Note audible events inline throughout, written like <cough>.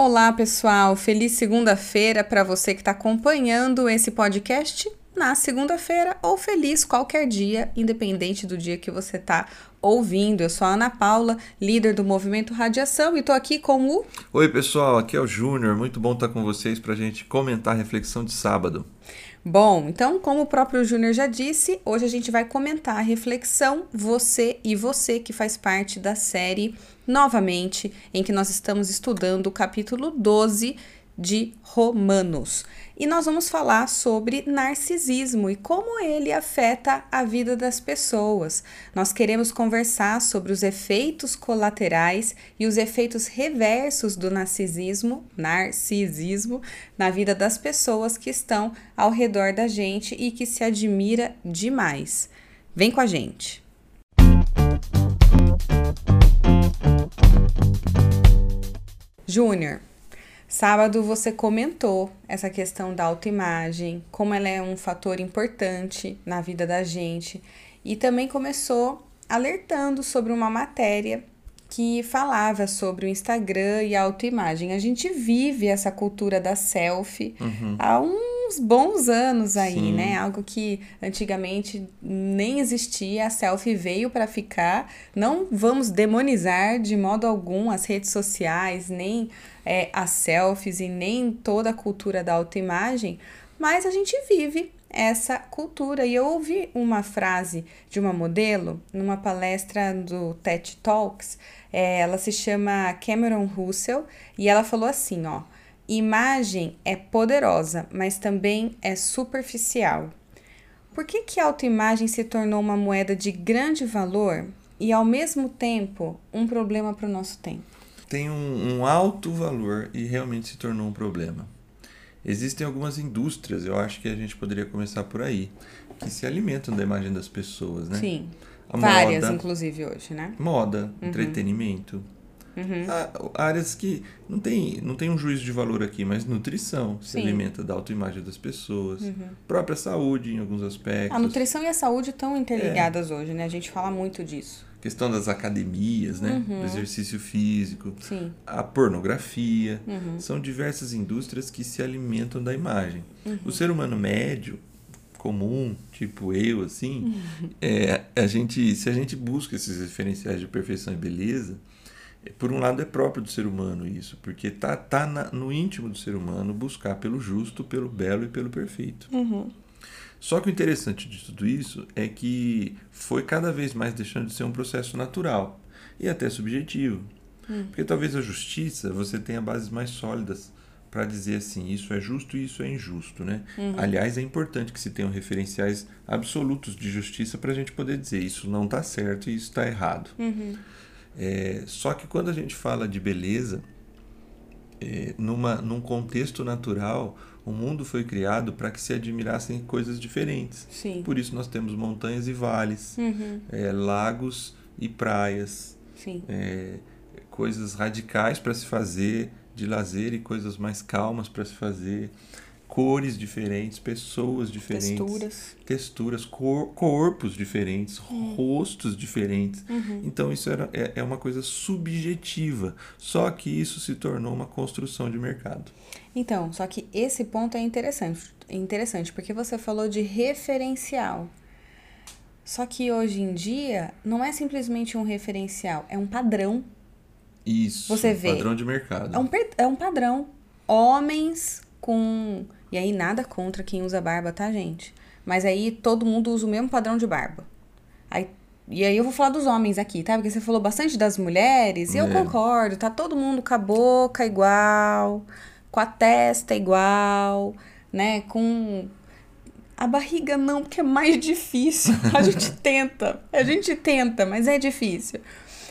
Olá, pessoal. Feliz segunda-feira para você que está acompanhando esse podcast na segunda-feira ou feliz qualquer dia, independente do dia que você está ouvindo. Eu sou a Ana Paula, líder do Movimento Radiação e estou aqui com o. Oi, pessoal. Aqui é o Júnior. Muito bom estar com vocês para a gente comentar a reflexão de sábado. Bom, então, como o próprio Júnior já disse, hoje a gente vai comentar a reflexão Você e Você, que faz parte da série Novamente, em que nós estamos estudando o capítulo 12 de Romanos. E nós vamos falar sobre narcisismo e como ele afeta a vida das pessoas. Nós queremos conversar sobre os efeitos colaterais e os efeitos reversos do narcisismo, narcisismo na vida das pessoas que estão ao redor da gente e que se admira demais. Vem com a gente. Júnior, Sábado você comentou essa questão da autoimagem, como ela é um fator importante na vida da gente, e também começou alertando sobre uma matéria que falava sobre o Instagram e a autoimagem. A gente vive essa cultura da selfie uhum. há uns bons anos aí, Sim. né? Algo que antigamente nem existia, a selfie veio para ficar. Não vamos demonizar de modo algum as redes sociais, nem é, as selfies e nem toda a cultura da autoimagem, mas a gente vive essa cultura. E eu ouvi uma frase de uma modelo numa palestra do TED Talks, é, ela se chama Cameron Russell, e ela falou assim: ó, imagem é poderosa, mas também é superficial. Por que, que a autoimagem se tornou uma moeda de grande valor e, ao mesmo tempo, um problema para o nosso tempo? tem um, um alto valor e realmente se tornou um problema. Existem algumas indústrias, eu acho que a gente poderia começar por aí, que se alimentam da imagem das pessoas, né? Sim. A Várias, moda, inclusive, hoje, né? Moda, uhum. entretenimento. Uhum. áreas que não tem, não tem um juízo de valor aqui, mas nutrição Sim. se alimenta da autoimagem das pessoas. Uhum. Própria saúde, em alguns aspectos. A nutrição e a saúde estão interligadas é. hoje, né? A gente fala muito disso questão das academias, né? Uhum. Do exercício físico, Sim. a pornografia. Uhum. São diversas indústrias que se alimentam da imagem. Uhum. O ser humano médio, comum, tipo eu, assim, uhum. é, a gente, se a gente busca esses referenciais de perfeição e beleza, por um lado é próprio do ser humano isso, porque tá, tá na, no íntimo do ser humano buscar pelo justo, pelo belo e pelo perfeito. Uhum. Só que o interessante de tudo isso é que foi cada vez mais deixando de ser um processo natural e até subjetivo. Hum. Porque talvez a justiça você tenha bases mais sólidas para dizer assim, isso é justo e isso é injusto, né? Uhum. Aliás, é importante que se tenham referenciais absolutos de justiça para a gente poder dizer isso não está certo e isso está errado. Uhum. É, só que quando a gente fala de beleza, é, numa, num contexto natural, o mundo foi criado para que se admirassem coisas diferentes. Sim. Por isso nós temos montanhas e vales, uhum. é, lagos e praias, é, coisas radicais para se fazer de lazer e coisas mais calmas para se fazer cores diferentes, pessoas diferentes, texturas, texturas cor, corpos diferentes, hum. rostos diferentes. Uhum. Então isso era, é, é uma coisa subjetiva. Só que isso se tornou uma construção de mercado. Então, só que esse ponto é interessante, interessante porque você falou de referencial. Só que hoje em dia não é simplesmente um referencial, é um padrão. Isso. Você vê. Padrão de mercado. É um, é um padrão. Homens com e aí nada contra quem usa barba, tá, gente? Mas aí todo mundo usa o mesmo padrão de barba. Aí, e aí eu vou falar dos homens aqui, tá? Porque você falou bastante das mulheres, e eu é. concordo, tá todo mundo com a boca igual, com a testa igual, né? Com a barriga não, porque é mais difícil. <laughs> A gente tenta, a gente tenta, mas é difícil.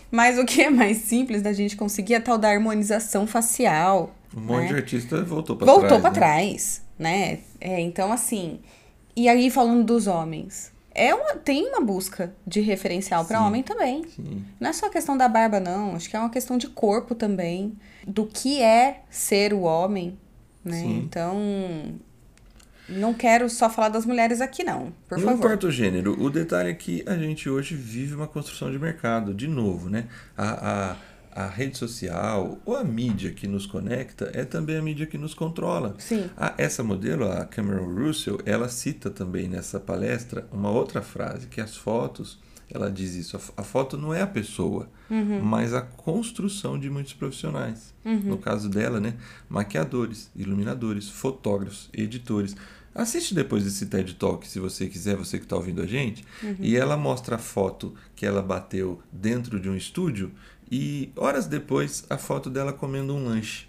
Mas o que é mais simples da gente conseguir é a tal da harmonização facial. Um monte né? de artista voltou para trás. Voltou para né? trás né? É, então, assim. E aí, falando dos homens. É uma, tem uma busca de referencial para homem também. Sim. Não é só a questão da barba, não. Acho que é uma questão de corpo também. Do que é ser o homem, né? Sim. Então, não quero só falar das mulheres aqui, não. Por não favor. importa o gênero. O detalhe é que a gente hoje vive uma construção de mercado, de novo, né? A, a, a rede social ou a mídia que nos conecta é também a mídia que nos controla. Sim. A, essa modelo, a Cameron Russell, ela cita também nessa palestra uma outra frase, que as fotos, ela diz isso, a, a foto não é a pessoa, uhum. mas a construção de muitos profissionais. Uhum. No caso dela, né, maquiadores, iluminadores, fotógrafos, editores. Assiste depois esse TED Talk, se você quiser, você que está ouvindo a gente. Uhum. E ela mostra a foto que ela bateu dentro de um estúdio e horas depois a foto dela comendo um lanche.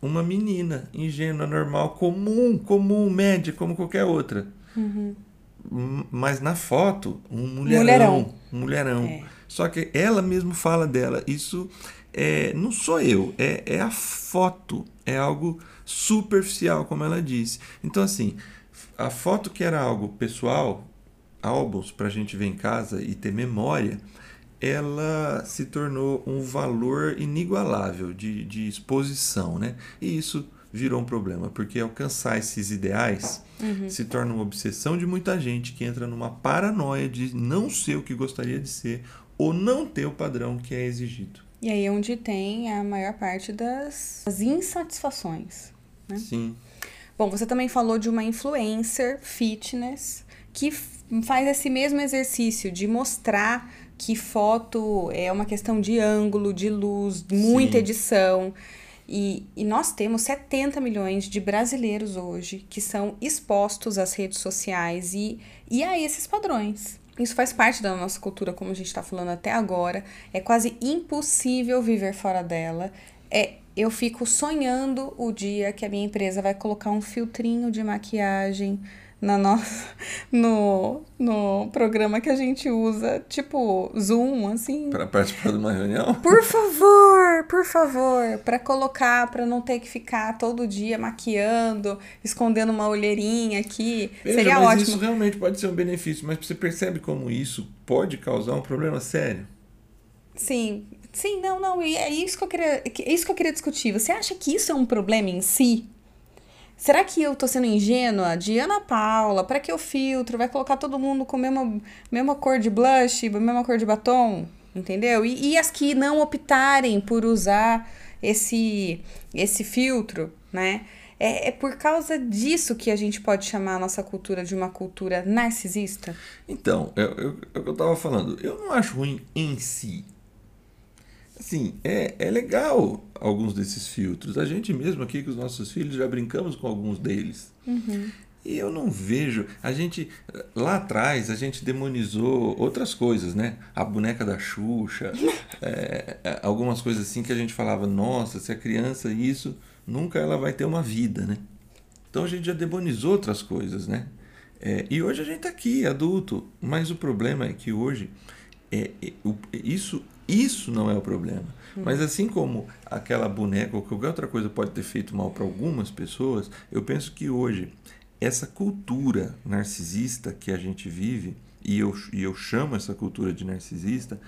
Uma menina ingênua, normal, comum, comum, média, como qualquer outra. Uhum. Mas na foto, um mulherão. Mulherão. Mulherão. É. Só que ela mesmo fala dela. Isso é, não sou eu, é, é a foto. É algo superficial, como ela disse. Então, assim, a foto que era algo pessoal, álbuns para a gente ver em casa e ter memória, ela se tornou um valor inigualável de, de exposição, né? E isso virou um problema, porque alcançar esses ideais uhum. se torna uma obsessão de muita gente que entra numa paranoia de não ser o que gostaria de ser ou não ter o padrão que é exigido. E aí é onde tem a maior parte das, das insatisfações. Né? Sim. Bom, você também falou de uma influencer fitness que faz esse mesmo exercício de mostrar que foto é uma questão de ângulo, de luz, muita Sim. edição. E, e nós temos 70 milhões de brasileiros hoje que são expostos às redes sociais e, e a esses padrões. Isso faz parte da nossa cultura, como a gente está falando até agora. É quase impossível viver fora dela. É, eu fico sonhando o dia que a minha empresa vai colocar um filtrinho de maquiagem na nossa, <laughs> no, no programa que a gente usa, tipo Zoom, assim. Para participar de uma reunião? <laughs> Por favor, por favor, para colocar, para não ter que ficar todo dia maquiando, escondendo uma olheirinha aqui. Veja, Seria mas ótimo. Isso realmente pode ser um benefício, mas você percebe como isso pode causar um problema sério? Sim, sim, não, não, e é isso que eu queria, é isso que eu queria discutir. Você acha que isso é um problema em si? Será que eu tô sendo ingênua? De Ana Paula, para que eu filtro? Vai colocar todo mundo com a mesma, mesma cor de blush, mesma cor de batom? Entendeu? E, e as que não optarem por usar esse, esse filtro, né? É, é por causa disso que a gente pode chamar a nossa cultura de uma cultura narcisista? Então, é, é, é eu tava falando. Eu não acho ruim em si. Assim, é, é legal alguns desses filtros. A gente mesmo aqui com os nossos filhos já brincamos com alguns deles. Uhum. E eu não vejo. A gente. Lá atrás, a gente demonizou outras coisas, né? A boneca da Xuxa, <laughs> é, é, algumas coisas assim que a gente falava, nossa, se a criança isso, nunca ela vai ter uma vida, né? Então a gente já demonizou outras coisas, né? É, e hoje a gente está aqui, adulto. Mas o problema é que hoje é, é, isso isso não é o problema. Hum. Mas assim como aquela boneca ou qualquer outra coisa pode ter feito mal para algumas pessoas, eu penso que hoje essa cultura narcisista que a gente vive, e eu, e eu chamo essa cultura de narcisista,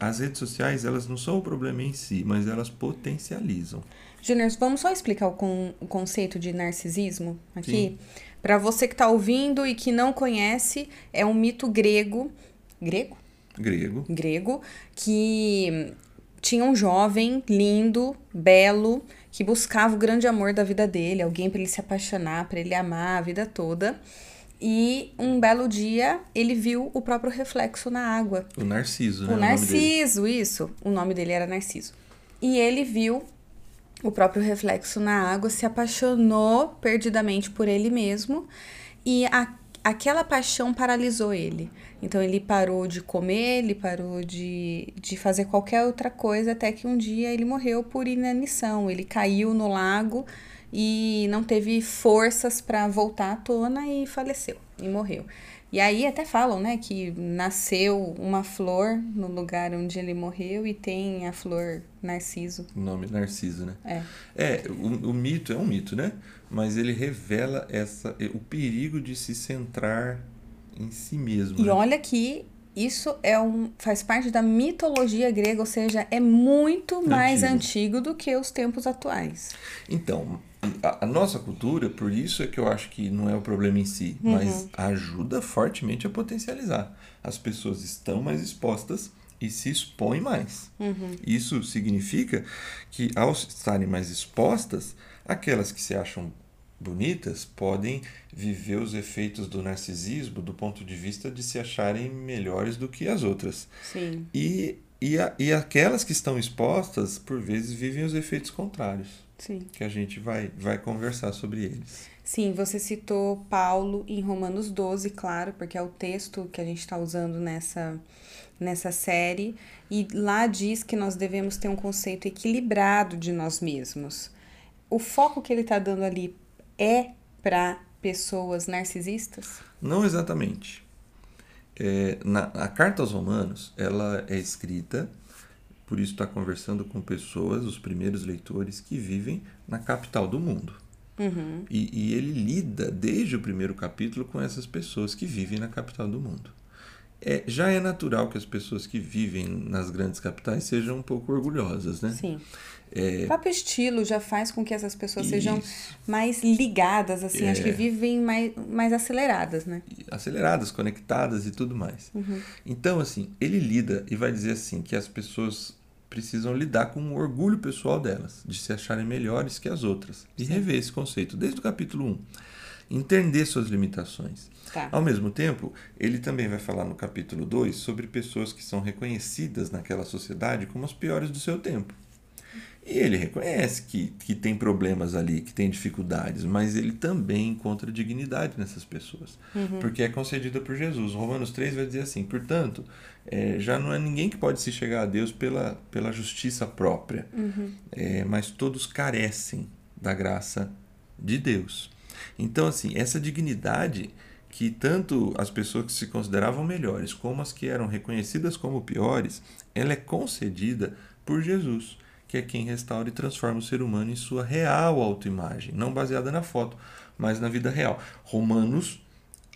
as redes sociais elas não são o problema em si, mas elas potencializam. Júnior, vamos só explicar o, con o conceito de narcisismo aqui? Para você que está ouvindo e que não conhece, é um mito grego. Grego? Grego. Grego, que tinha um jovem lindo, belo, que buscava o grande amor da vida dele, alguém para ele se apaixonar, para ele amar a vida toda. E um belo dia ele viu o próprio reflexo na água. O Narciso, né? O Narciso, isso. O nome dele era Narciso. E ele viu o próprio reflexo na água, se apaixonou perdidamente por ele mesmo. E a, aquela paixão paralisou ele. Então ele parou de comer, ele parou de, de fazer qualquer outra coisa, até que um dia ele morreu por inanição. Ele caiu no lago e não teve forças para voltar à tona e faleceu e morreu. E aí até falam, né, que nasceu uma flor no lugar onde ele morreu e tem a flor Narciso. O nome Narciso, né? É. É, o, o mito é um mito, né? Mas ele revela essa o perigo de se centrar em si mesmo. E né? olha que isso é um, faz parte da mitologia grega, ou seja, é muito mais antigo, antigo do que os tempos atuais. Então, a, a, nossa cultura, por isso é que eu acho que não é o problema em si, uhum. mas ajuda fortemente a potencializar. As pessoas estão mais expostas e se expõem mais. Uhum. Isso significa que, ao estarem mais expostas, aquelas que se acham bonitas podem viver os efeitos do narcisismo do ponto de vista de se acharem melhores do que as outras. Sim. E, e, a, e aquelas que estão expostas, por vezes, vivem os efeitos contrários. Sim. Que a gente vai, vai conversar sobre eles. Sim, você citou Paulo em Romanos 12, claro, porque é o texto que a gente está usando nessa, nessa série. E lá diz que nós devemos ter um conceito equilibrado de nós mesmos. O foco que ele está dando ali é para pessoas narcisistas? Não exatamente. É, na, a carta aos Romanos ela é escrita, por isso está conversando com pessoas, os primeiros leitores que vivem na capital do mundo. Uhum. E, e ele lida desde o primeiro capítulo com essas pessoas que vivem na capital do mundo. É, já é natural que as pessoas que vivem nas grandes capitais sejam um pouco orgulhosas, né? Sim. É... O próprio estilo já faz com que essas pessoas Isso. sejam mais ligadas, assim, é... acho que vivem mais, mais aceleradas, né? Aceleradas, conectadas e tudo mais. Uhum. Então, assim, ele lida e vai dizer assim que as pessoas precisam lidar com o orgulho pessoal delas, de se acharem melhores que as outras. E rever esse conceito desde o capítulo 1. Entender suas limitações. Tá. Ao mesmo tempo, ele também vai falar no capítulo 2 sobre pessoas que são reconhecidas naquela sociedade como as piores do seu tempo. E ele reconhece que, que tem problemas ali, que tem dificuldades, mas ele também encontra dignidade nessas pessoas, uhum. porque é concedida por Jesus. Romanos 3 vai dizer assim: portanto, é, já não é ninguém que pode se chegar a Deus pela, pela justiça própria, uhum. é, mas todos carecem da graça de Deus. Então, assim, essa dignidade que tanto as pessoas que se consideravam melhores como as que eram reconhecidas como piores, ela é concedida por Jesus que é quem restaura e transforma o ser humano em sua real autoimagem, não baseada na foto, mas na vida real. Romanos,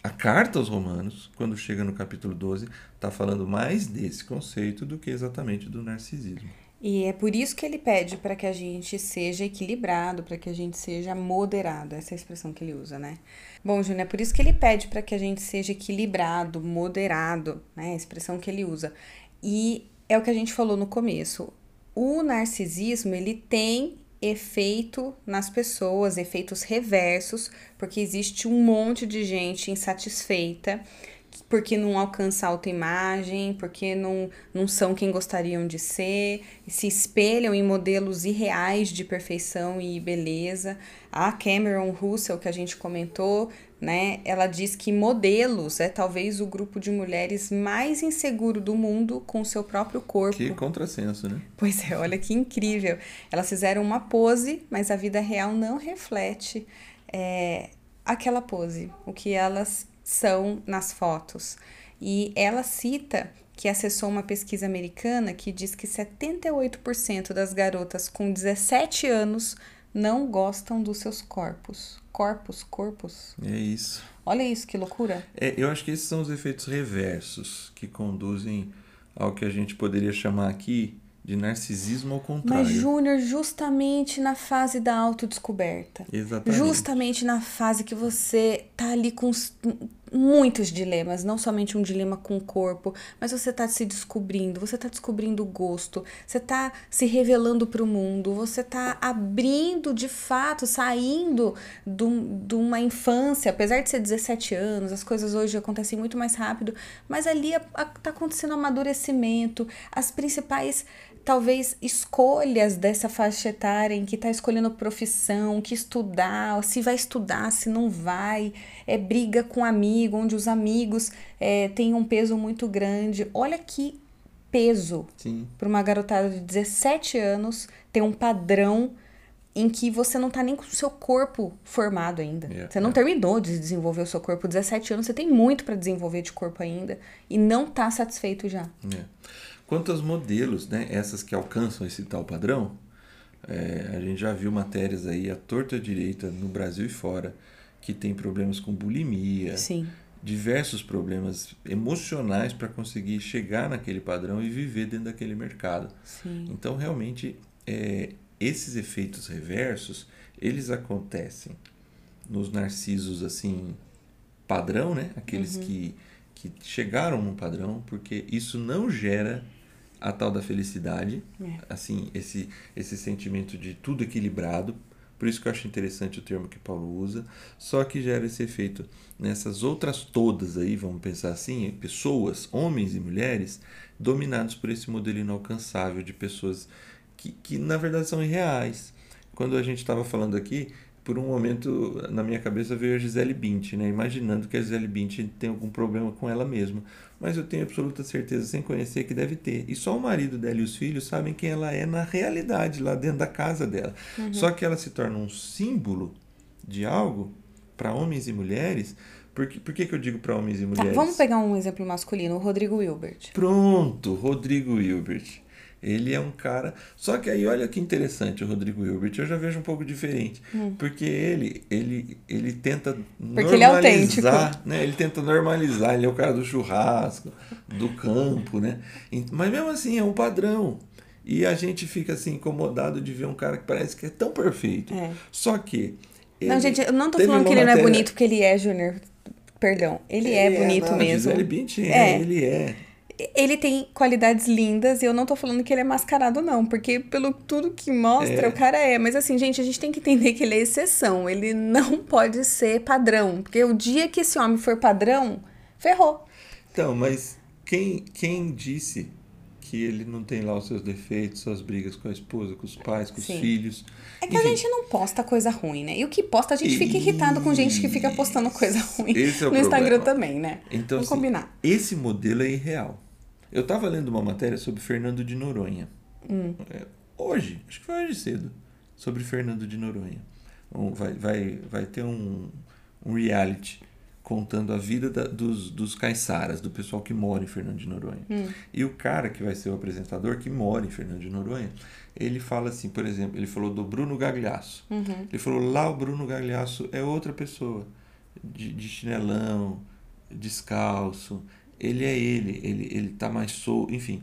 a carta aos Romanos, quando chega no capítulo 12, está falando mais desse conceito do que exatamente do narcisismo. E é por isso que ele pede para que a gente seja equilibrado, para que a gente seja moderado. Essa é a expressão que ele usa, né? Bom, Júnior, é por isso que ele pede para que a gente seja equilibrado, moderado, né? A expressão que ele usa. E é o que a gente falou no começo o narcisismo ele tem efeito nas pessoas, efeitos reversos, porque existe um monte de gente insatisfeita porque não alcança a autoimagem, porque não, não são quem gostariam de ser, se espelham em modelos irreais de perfeição e beleza. A Cameron Russell, que a gente comentou, né, ela diz que modelos é talvez o grupo de mulheres mais inseguro do mundo com o seu próprio corpo. Que contrassenso, né? Pois é, olha que incrível. Elas fizeram uma pose, mas a vida real não reflete é, aquela pose, o que elas são nas fotos. E ela cita que acessou uma pesquisa americana que diz que 78% das garotas com 17 anos não gostam dos seus corpos. Corpos, corpos. É isso. Olha isso, que loucura. É, eu acho que esses são os efeitos reversos que conduzem ao que a gente poderia chamar aqui de narcisismo ao contrário. Mas, Júnior, justamente na fase da autodescoberta. Exatamente. Justamente na fase que você tá ali com muitos dilemas, não somente um dilema com o corpo, mas você está se descobrindo, você está descobrindo o gosto, você está se revelando para o mundo, você está abrindo de fato, saindo de uma infância, apesar de ser 17 anos, as coisas hoje acontecem muito mais rápido, mas ali está acontecendo amadurecimento, as principais talvez escolhas dessa faixa etária em que está escolhendo profissão, que estudar, se vai estudar, se não vai, é briga com amigo, onde os amigos é, têm um peso muito grande. Olha que peso para uma garotada de 17 anos ter um padrão em que você não tá nem com o seu corpo formado ainda. Yeah, você não yeah. terminou de desenvolver o seu corpo. 17 anos, você tem muito para desenvolver de corpo ainda e não tá satisfeito já. Yeah. Quanto aos modelos, né, essas que alcançam esse tal padrão, é, a gente já viu matérias aí à torta direita no Brasil e fora que tem problemas com bulimia, Sim. diversos problemas emocionais para conseguir chegar naquele padrão e viver dentro daquele mercado. Sim. Então, realmente, é, esses efeitos reversos, eles acontecem nos narcisos assim padrão, né? Aqueles Uhum. que, que chegaram no padrão, porque isso não gera a tal da felicidade, é. assim, esse, esse sentimento de tudo equilibrado. Por isso que eu acho interessante o termo que Paulo usa. Só que gera esse efeito nessas outras todas aí, vamos pensar assim, pessoas, homens e mulheres, dominados por esse modelo inalcançável de pessoas que, que na verdade são irreais. Quando a gente estava falando aqui, por um momento na minha cabeça veio a Gisele Bint, né? imaginando que a Gisele Bint tem algum problema com ela mesma. Mas eu tenho absoluta certeza, sem conhecer, que deve ter. E só o marido dela e os filhos sabem quem ela é na realidade, lá dentro da casa dela. Uhum. Só que ela se torna um símbolo de algo para homens e mulheres. Por que, por que, que eu digo para homens e tá, mulheres? Tá, vamos pegar um exemplo masculino, o Rodrigo Hilbert. Pronto, Rodrigo Hilbert. Ele é um cara. Só que aí olha que interessante o Rodrigo Hilbert. Eu já vejo um pouco diferente. Hum. Porque ele, ele, ele tenta porque normalizar. Ele é autêntico. Né? Ele tenta normalizar. Ele é o cara do churrasco, do campo, né? Mas mesmo assim é um padrão. E a gente fica assim incomodado de ver um cara que parece que é tão perfeito. É. Só que. Não, gente, eu não tô falando que ele matéria... não é bonito porque ele é, Júnior. Perdão. Ele, ele é, é bonito não, mesmo. Ele é, é, ele é ele tem qualidades lindas e eu não tô falando que ele é mascarado, não, porque pelo tudo que mostra, é. o cara é. Mas assim, gente, a gente tem que entender que ele é exceção. Ele não <laughs> pode ser padrão. Porque o dia que esse homem for padrão, ferrou. Então, mas quem, quem disse que ele não tem lá os seus defeitos, suas brigas com a esposa, com os pais, com Sim. os filhos. É que Enfim. a gente não posta coisa ruim, né? E o que posta, a gente fica irritado com gente que fica postando coisa ruim é no problema. Instagram também, né? Então, Vamos assim, combinar. Esse modelo é irreal. Eu estava lendo uma matéria sobre Fernando de Noronha. Hum. É, hoje, acho que foi hoje cedo, sobre Fernando de Noronha. Vai, vai, vai ter um, um reality contando a vida da, dos, dos caiçaras, do pessoal que mora em Fernando de Noronha. Hum. E o cara que vai ser o apresentador, que mora em Fernando de Noronha, ele fala assim, por exemplo, ele falou do Bruno Gagliasso. Uhum. Ele falou, lá o Bruno Gagliasso é outra pessoa, de, de chinelão, descalço, ele é ele, ele ele tá mais solto, enfim.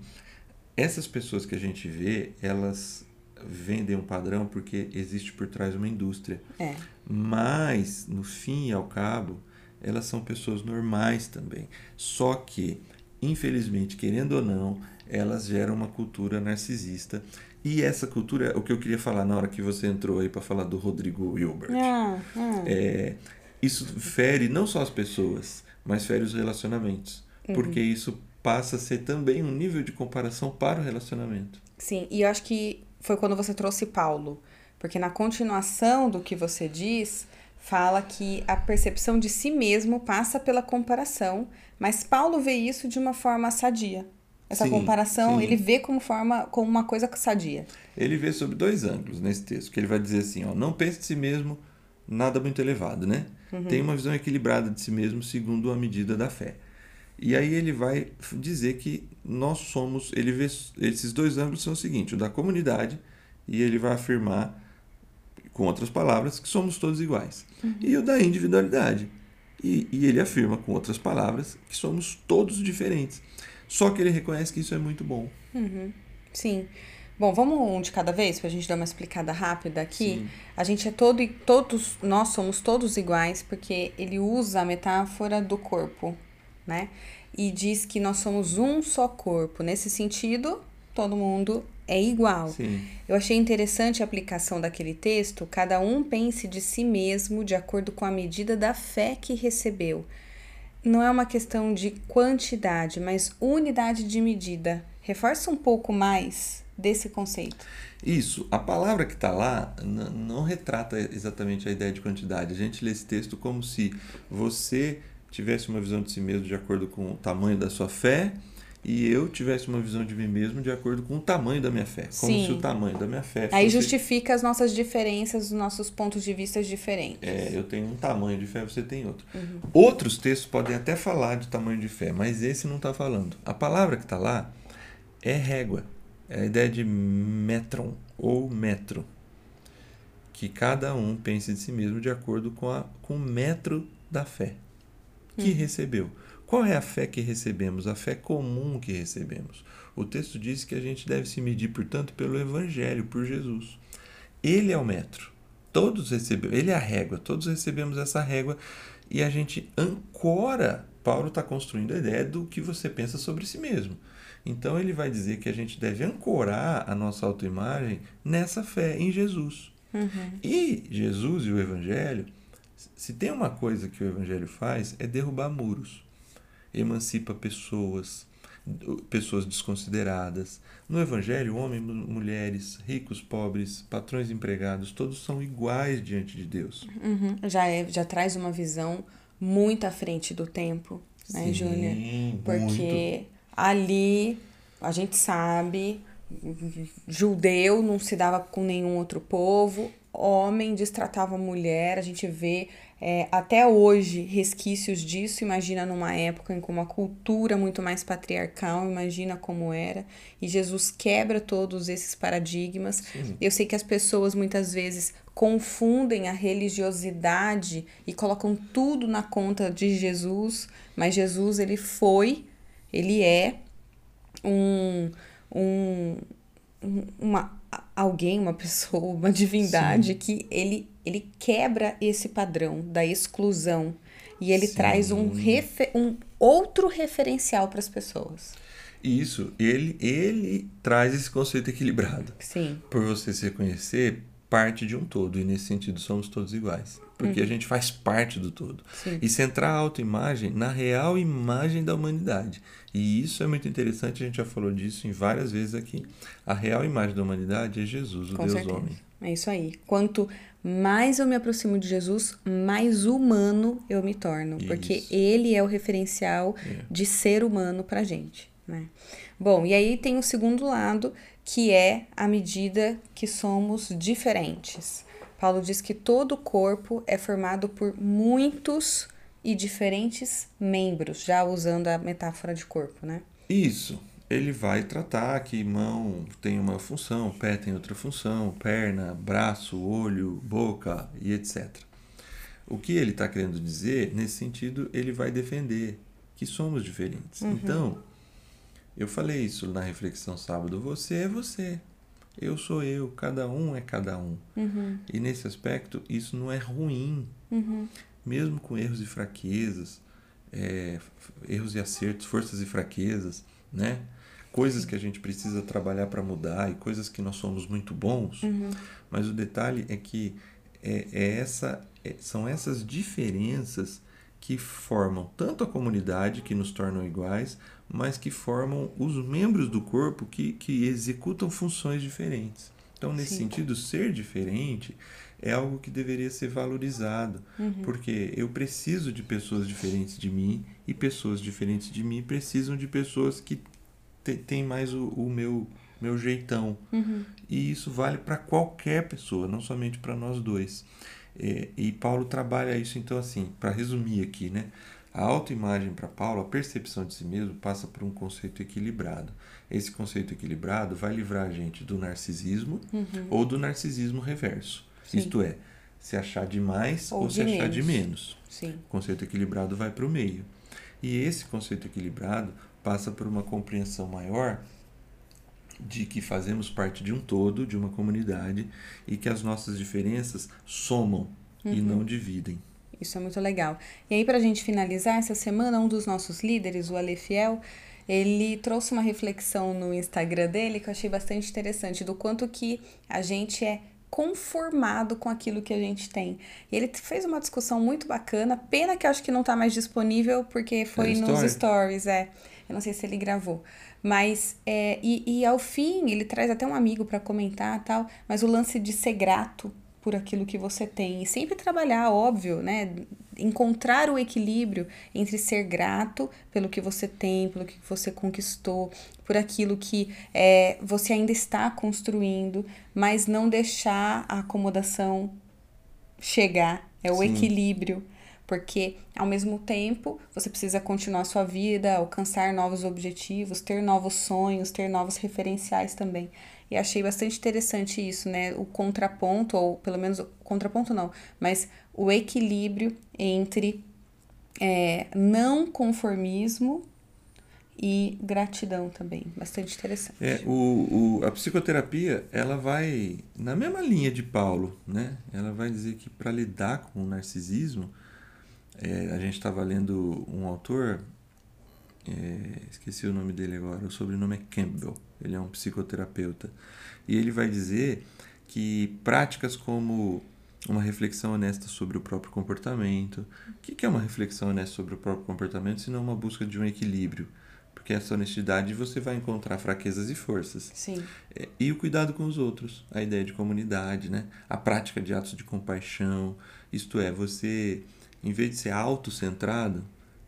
Essas pessoas que a gente vê, elas vendem um padrão porque existe por trás uma indústria. É. Mas, no fim e ao cabo, elas são pessoas normais também. Só que, infelizmente, querendo ou não, elas geram uma cultura narcisista. E essa cultura, o que eu queria falar na hora que você entrou aí para falar do Rodrigo Hilbert, ah, ah. É, isso fere não só as pessoas, mas fere os relacionamentos uhum. porque isso passa a ser também um nível de comparação para o relacionamento. Sim, e eu acho que foi quando você trouxe Paulo, porque na continuação do que você diz, fala que a percepção de si mesmo passa pela comparação, mas Paulo vê isso de uma forma sadia. Essa sim, comparação, sim. ele vê como forma como uma coisa sadia. Ele vê sobre dois ângulos nesse texto, que ele vai dizer assim, ó, não pense de si mesmo nada muito elevado, né? Uhum. Tem uma visão equilibrada de si mesmo segundo a medida da fé. E aí ele vai dizer que nós somos, ele vê esses dois ângulos são o seguinte, o da comunidade e ele vai afirmar com outras palavras que somos todos iguais. Uhum. E o da individualidade. E, e ele afirma com outras palavras que somos todos diferentes. Só que ele reconhece que isso é muito bom. Uhum. Sim. Bom, vamos um de cada vez para a gente dar uma explicada rápida aqui. Sim. A gente é todo e todos, nós somos todos iguais porque ele usa a metáfora do corpo né? E diz que nós somos um só corpo. Nesse sentido, todo mundo é igual. Sim. Eu achei interessante a aplicação daquele texto. Cada um pense de si mesmo de acordo com a medida da fé que recebeu. Não é uma questão de quantidade, mas unidade de medida. Reforça um pouco mais desse conceito. Isso, a palavra que está lá não retrata exatamente a ideia de quantidade. A gente lê esse texto como se você tivesse uma visão de si mesmo de acordo com o tamanho da sua fé e eu tivesse uma visão de mim mesmo de acordo com o tamanho da minha fé. Como Sim. se o tamanho da minha fé Aí justifica as nossas diferenças, os nossos pontos de vista diferentes. É, eu tenho um tamanho de fé, você tem outro. Uhum. Outros textos podem até falar de tamanho de fé, mas esse não está falando. A palavra que está lá é régua. É a ideia de metron ou metro. Que cada um pense de si mesmo de acordo com, a, com o metro da fé que hum. recebeu. Qual é a fé que recebemos? A fé comum que recebemos. O texto diz que a gente deve se medir, portanto, pelo Evangelho, por Jesus. Ele é o metro. Todos recebemos, ele é a régua, todos recebemos essa régua e a gente ancora. Paulo está construindo a ideia do que você pensa sobre si mesmo. Então ele vai dizer que a gente deve ancorar a nossa autoimagem nessa fé em Jesus. Uhum. E Jesus e o Evangelho, se tem uma coisa que o Evangelho faz, é derrubar muros. Emancipa pessoas, pessoas desconsideradas. No Evangelho, homens, mulheres, ricos, pobres, patrões, empregados, todos são iguais diante de Deus. Uhum. Já, é, já traz uma visão muito à frente do tempo, né, Júlia? Porque muito. ali a gente sabe, judeu não se dava com nenhum outro povo, homem destratava a mulher, a gente vê é, até hoje resquícios disso. Imagina numa época em que uma cultura muito mais patriarcal, imagina como era. E Jesus quebra todos esses paradigmas. Sim. Eu sei que as pessoas muitas vezes confundem a religiosidade e colocam tudo na conta de Jesus, mas Jesus ele foi, ele é um, um uma alguém, uma <laughs> pessoa, uma divindade Sim. que ele ele quebra esse padrão da exclusão e ele Sim. traz um, refer, um outro referencial para as pessoas. Isso, ele ele traz esse conceito equilibrado. Sim. Por você se reconhecer parte de um todo e nesse sentido somos todos iguais, porque uhum. a gente faz parte do todo. Sim. E centrar a autoimagem na real imagem da humanidade. E isso é muito interessante, a gente já falou disso em várias vezes aqui. A real imagem da humanidade é Jesus, o Com Deus certeza. homem. É isso aí. Quanto mais eu me aproximo de Jesus, mais humano eu me torno, isso. porque ele é o referencial é. de ser humano pra gente, né? Bom, e aí tem o segundo lado, que é a medida que somos diferentes. Paulo diz que todo o corpo é formado por muitos e diferentes membros, já usando a metáfora de corpo, né? Isso. Ele vai tratar que mão tem uma função, pé tem outra função, perna, braço, olho, boca e etc. O que ele está querendo dizer, nesse sentido, ele vai defender que somos diferentes. Uhum. Então, eu falei isso na reflexão sábado: você é você, eu sou eu, cada um é cada um. Uhum. E nesse aspecto, isso não é ruim. Uhum mesmo com erros e fraquezas, é, erros e acertos, forças e fraquezas, né? Coisas que a gente precisa trabalhar para mudar e coisas que nós somos muito bons. Uhum. Mas o detalhe é que é, é essa, é, são essas diferenças que formam tanto a comunidade, que nos tornam iguais, mas que formam os membros do corpo que, que executam funções diferentes. Então, nesse Sim. sentido, ser diferente é algo que deveria ser valorizado, uhum. porque eu preciso de pessoas diferentes de mim e pessoas diferentes de mim precisam de pessoas que têm mais o, o, meu meu jeitão. Uhum. E isso vale para qualquer pessoa, não somente para nós dois. É, e Paulo trabalha isso então assim, para resumir aqui, né? A autoimagem para Paulo, a percepção de si mesmo, passa por um conceito equilibrado. Esse conceito equilibrado vai livrar a gente do narcisismo uhum. ou do narcisismo reverso. Sim. Isto é, se achar de mais ou, ou de se achar menos. de menos. Sim. O conceito equilibrado vai para o meio. E esse conceito equilibrado passa por uma compreensão maior de que fazemos parte de um todo, de uma comunidade, e que as nossas diferenças somam uhum. e não dividem. Isso é muito legal. E aí, para a gente finalizar, essa semana, um dos nossos líderes, o Alefiel, ele trouxe uma reflexão no Instagram dele que eu achei bastante interessante, do quanto que a gente é conformado com aquilo que a gente tem. E ele fez uma discussão muito bacana, pena que eu acho que não está mais disponível, porque foi é nos story. stories, é. Eu não sei se ele gravou. Mas, é, e, e ao fim, ele traz até um amigo para comentar tal, mas o lance de ser grato por aquilo que você tem. E sempre trabalhar, óbvio, né? Encontrar o equilíbrio entre ser grato pelo que você tem, pelo que você conquistou, por aquilo que é, você ainda está construindo, mas não deixar a acomodação chegar. É o Sim. equilíbrio porque ao mesmo tempo você precisa continuar sua vida, alcançar novos objetivos, ter novos sonhos, ter novos referenciais também. E achei bastante interessante isso, né? O contraponto, ou pelo menos contraponto não, mas o equilíbrio entre é, não conformismo e gratidão também. Bastante interessante. É, o, o, a psicoterapia, ela vai na mesma linha de Paulo, né? Ela vai dizer que para lidar com o narcisismo, é, a gente estava lendo um autor, é, esqueci o nome dele agora, o sobrenome é Campbell, ele é um psicoterapeuta. E ele vai dizer que práticas como uma reflexão honesta sobre o próprio comportamento. O que é uma reflexão honesta sobre o próprio comportamento, se não uma busca de um equilíbrio? Porque essa honestidade você vai encontrar fraquezas e forças. Sim. É, e o cuidado com os outros, a ideia de comunidade, né? A prática de atos de compaixão, isto é, você, em vez de ser autocentrado,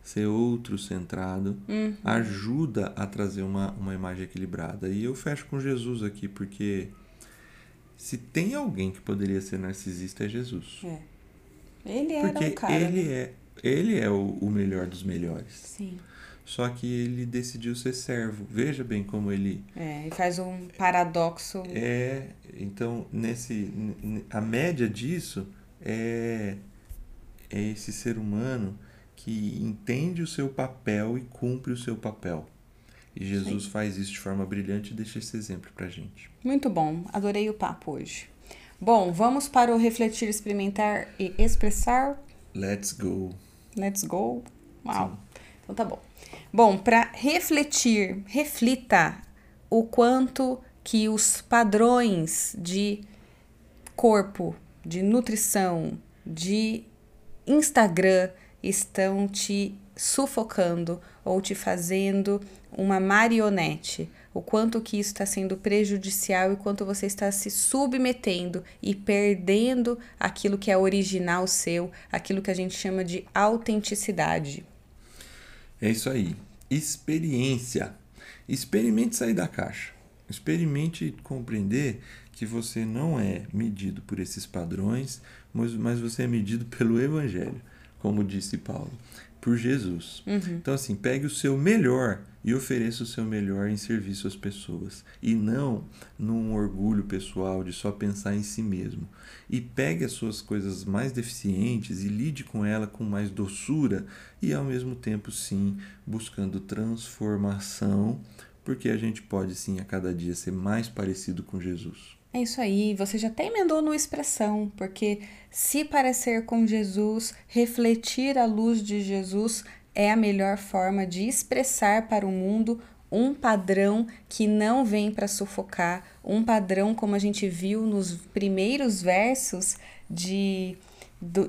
ser outro centrado, uhum. ajuda a trazer uma, uma imagem equilibrada. E eu fecho com Jesus aqui, porque se tem alguém que poderia ser narcisista é Jesus. É. Ele era porque um cara. Ele né? é, ele é o, o melhor dos melhores. Sim. Só que ele decidiu ser servo. Veja bem como ele. É, e faz um paradoxo. É, então, nesse. A média disso é, é esse ser humano que entende o seu papel e cumpre o seu papel. E Jesus Sim. faz isso de forma brilhante e deixa esse exemplo pra gente. Muito bom, adorei o papo hoje. Bom, vamos para o refletir, experimentar e expressar? Let's go. Let's go? Uau. Sim. Então tá bom. Bom, para refletir, reflita o quanto que os padrões de corpo, de nutrição, de Instagram estão te sufocando ou te fazendo uma marionete. O quanto que isso está sendo prejudicial e quanto você está se submetendo e perdendo aquilo que é original seu, aquilo que a gente chama de autenticidade. É isso aí. Experiência. Experimente sair da caixa. Experimente compreender que você não é medido por esses padrões, mas, mas você é medido pelo Evangelho, como disse Paulo, por Jesus. Uhum. Então, assim, pegue o seu melhor e ofereça o seu melhor em serviço às pessoas e não num orgulho pessoal de só pensar em si mesmo. E pegue as suas coisas mais deficientes e lide com ela com mais doçura e ao mesmo tempo sim buscando transformação, porque a gente pode sim a cada dia ser mais parecido com Jesus. É isso aí, você já até emendou no expressão, porque se parecer com Jesus, refletir a luz de Jesus é a melhor forma de expressar para o mundo um padrão que não vem para sufocar, um padrão como a gente viu nos primeiros versos de,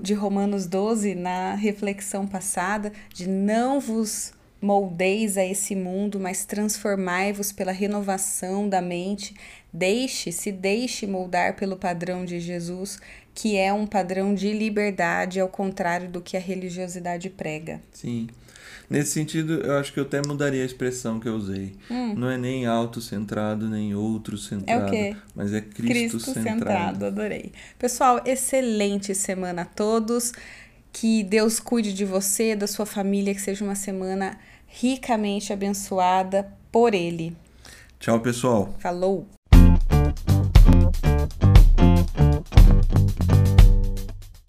de Romanos 12, na reflexão passada, de não vos moldeis a esse mundo, mas transformai-vos pela renovação da mente. Deixe, se deixe moldar pelo padrão de Jesus, que é um padrão de liberdade, ao contrário do que a religiosidade prega. Sim. Nesse sentido, eu acho que eu até mudaria a expressão que eu usei. Hum. Não é nem autocentrado, nem outro centrado. É o quê? Mas é Cristo, Cristo centrado. centrado. Adorei. Pessoal, excelente semana a todos. Que Deus cuide de você, da sua família, que seja uma semana ricamente abençoada por Ele. Tchau, pessoal. Falou.